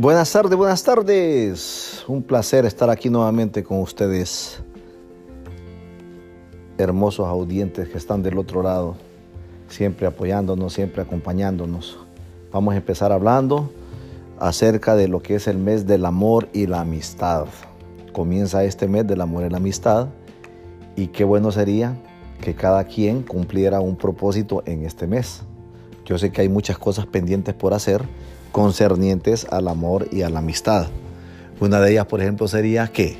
Buenas tardes, buenas tardes. Un placer estar aquí nuevamente con ustedes, hermosos audientes que están del otro lado, siempre apoyándonos, siempre acompañándonos. Vamos a empezar hablando acerca de lo que es el mes del amor y la amistad. Comienza este mes del amor y la amistad y qué bueno sería que cada quien cumpliera un propósito en este mes. Yo sé que hay muchas cosas pendientes por hacer concernientes al amor y a la amistad. Una de ellas, por ejemplo, sería que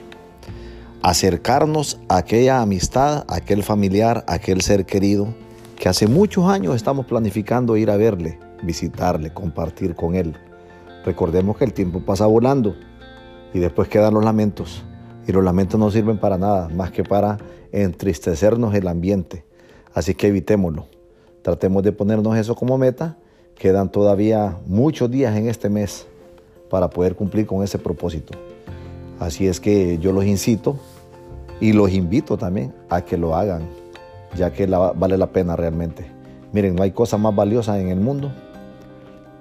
acercarnos a aquella amistad, a aquel familiar, a aquel ser querido que hace muchos años estamos planificando ir a verle, visitarle, compartir con él. Recordemos que el tiempo pasa volando y después quedan los lamentos. Y los lamentos no sirven para nada, más que para entristecernos el ambiente. Así que evitémoslo. Tratemos de ponernos eso como meta Quedan todavía muchos días en este mes para poder cumplir con ese propósito. Así es que yo los incito y los invito también a que lo hagan, ya que vale la pena realmente. Miren, no hay cosa más valiosa en el mundo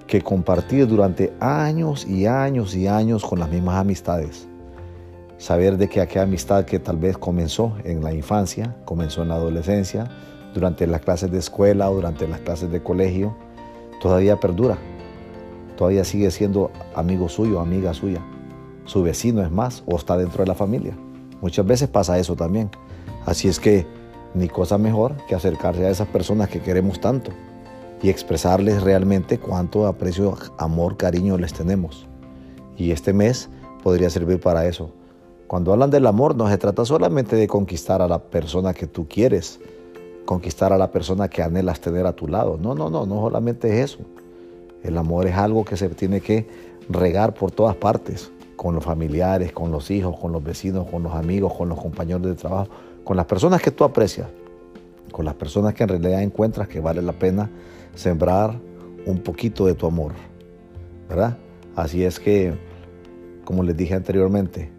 que compartir durante años y años y años con las mismas amistades. Saber de que aquella amistad que tal vez comenzó en la infancia, comenzó en la adolescencia, durante las clases de escuela o durante las clases de colegio, todavía perdura, todavía sigue siendo amigo suyo, amiga suya, su vecino es más o está dentro de la familia. Muchas veces pasa eso también. Así es que ni cosa mejor que acercarse a esas personas que queremos tanto y expresarles realmente cuánto aprecio, amor, cariño les tenemos. Y este mes podría servir para eso. Cuando hablan del amor no se trata solamente de conquistar a la persona que tú quieres, conquistar a la persona que anhelas tener a tu lado. No, no, no, no solamente es eso. El amor es algo que se tiene que regar por todas partes, con los familiares, con los hijos, con los vecinos, con los amigos, con los compañeros de trabajo, con las personas que tú aprecias, con las personas que en realidad encuentras que vale la pena sembrar un poquito de tu amor. ¿Verdad? Así es que, como les dije anteriormente,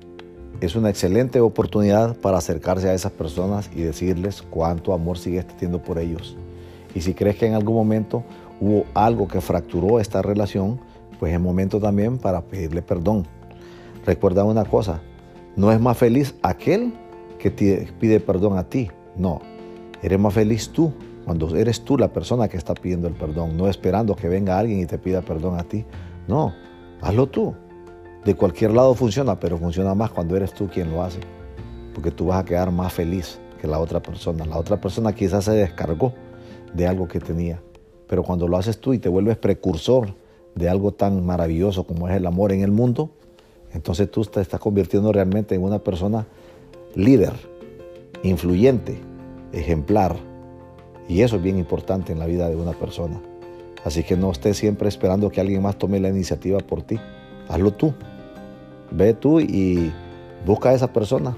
es una excelente oportunidad para acercarse a esas personas y decirles cuánto amor sigues teniendo por ellos. Y si crees que en algún momento hubo algo que fracturó esta relación, pues es momento también para pedirle perdón. Recuerda una cosa, no es más feliz aquel que te pide perdón a ti, no, eres más feliz tú cuando eres tú la persona que está pidiendo el perdón, no esperando que venga alguien y te pida perdón a ti, no, hazlo tú. De cualquier lado funciona, pero funciona más cuando eres tú quien lo hace. Porque tú vas a quedar más feliz que la otra persona. La otra persona quizás se descargó de algo que tenía. Pero cuando lo haces tú y te vuelves precursor de algo tan maravilloso como es el amor en el mundo, entonces tú te estás convirtiendo realmente en una persona líder, influyente, ejemplar. Y eso es bien importante en la vida de una persona. Así que no estés siempre esperando que alguien más tome la iniciativa por ti. Hazlo tú. Ve tú y busca a esa persona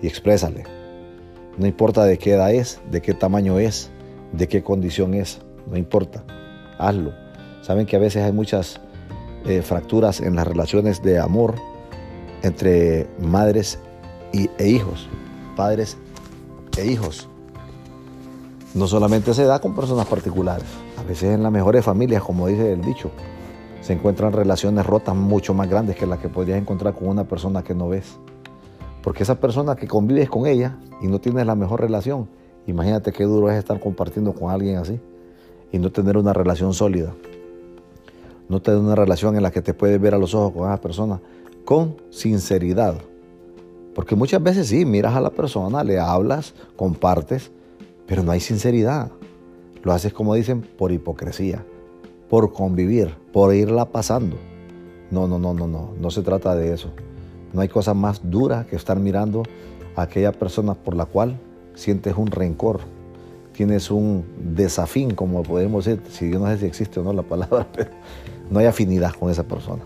y exprésale. No importa de qué edad es, de qué tamaño es, de qué condición es, no importa. Hazlo. Saben que a veces hay muchas eh, fracturas en las relaciones de amor entre madres e hijos, padres e hijos. No solamente se da con personas particulares, a veces en las mejores familias, como dice el dicho, se encuentran relaciones rotas mucho más grandes que las que podrías encontrar con una persona que no ves. Porque esa persona que convives con ella y no tienes la mejor relación, imagínate qué duro es estar compartiendo con alguien así y no tener una relación sólida. No tener una relación en la que te puedes ver a los ojos con esa persona con sinceridad. Porque muchas veces sí, miras a la persona, le hablas, compartes, pero no hay sinceridad. Lo haces como dicen por hipocresía por convivir, por irla pasando. No, no, no, no, no, no se trata de eso. No hay cosa más dura que estar mirando a aquella persona por la cual sientes un rencor, tienes un desafín, como podemos decir, si yo no sé si existe o no la palabra, pero no hay afinidad con esa persona.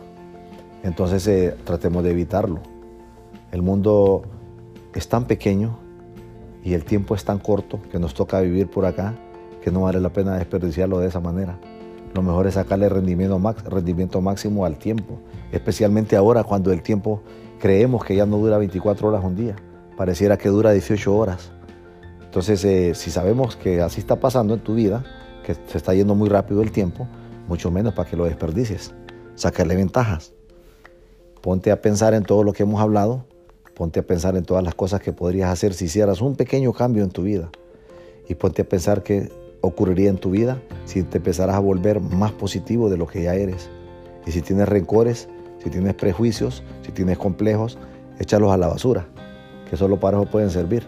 Entonces eh, tratemos de evitarlo. El mundo es tan pequeño y el tiempo es tan corto que nos toca vivir por acá que no vale la pena desperdiciarlo de esa manera. Lo mejor es sacarle rendimiento, rendimiento máximo al tiempo, especialmente ahora cuando el tiempo creemos que ya no dura 24 horas un día, pareciera que dura 18 horas. Entonces, eh, si sabemos que así está pasando en tu vida, que se está yendo muy rápido el tiempo, mucho menos para que lo desperdicies. Sacarle ventajas. Ponte a pensar en todo lo que hemos hablado. Ponte a pensar en todas las cosas que podrías hacer si hicieras un pequeño cambio en tu vida. Y ponte a pensar qué ocurriría en tu vida si te empezaras a volver más positivo de lo que ya eres. Y si tienes rencores, si tienes prejuicios, si tienes complejos, échalos a la basura, que solo para eso pueden servir.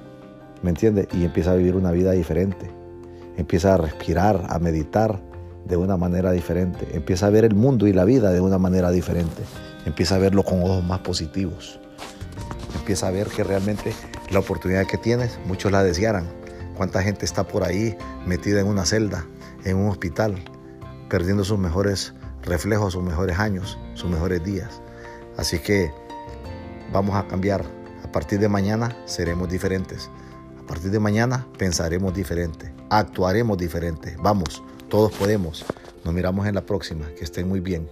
¿Me entiendes? Y empieza a vivir una vida diferente. Empieza a respirar, a meditar de una manera diferente. Empieza a ver el mundo y la vida de una manera diferente. Empieza a verlo con ojos más positivos. Empieza a ver que realmente la oportunidad que tienes, muchos la desearan. Cuánta gente está por ahí metida en una celda, en un hospital, perdiendo sus mejores reflejos, sus mejores años, sus mejores días. Así que vamos a cambiar. A partir de mañana seremos diferentes. A partir de mañana pensaremos diferente, actuaremos diferente. Vamos, todos podemos. Nos miramos en la próxima. Que estén muy bien.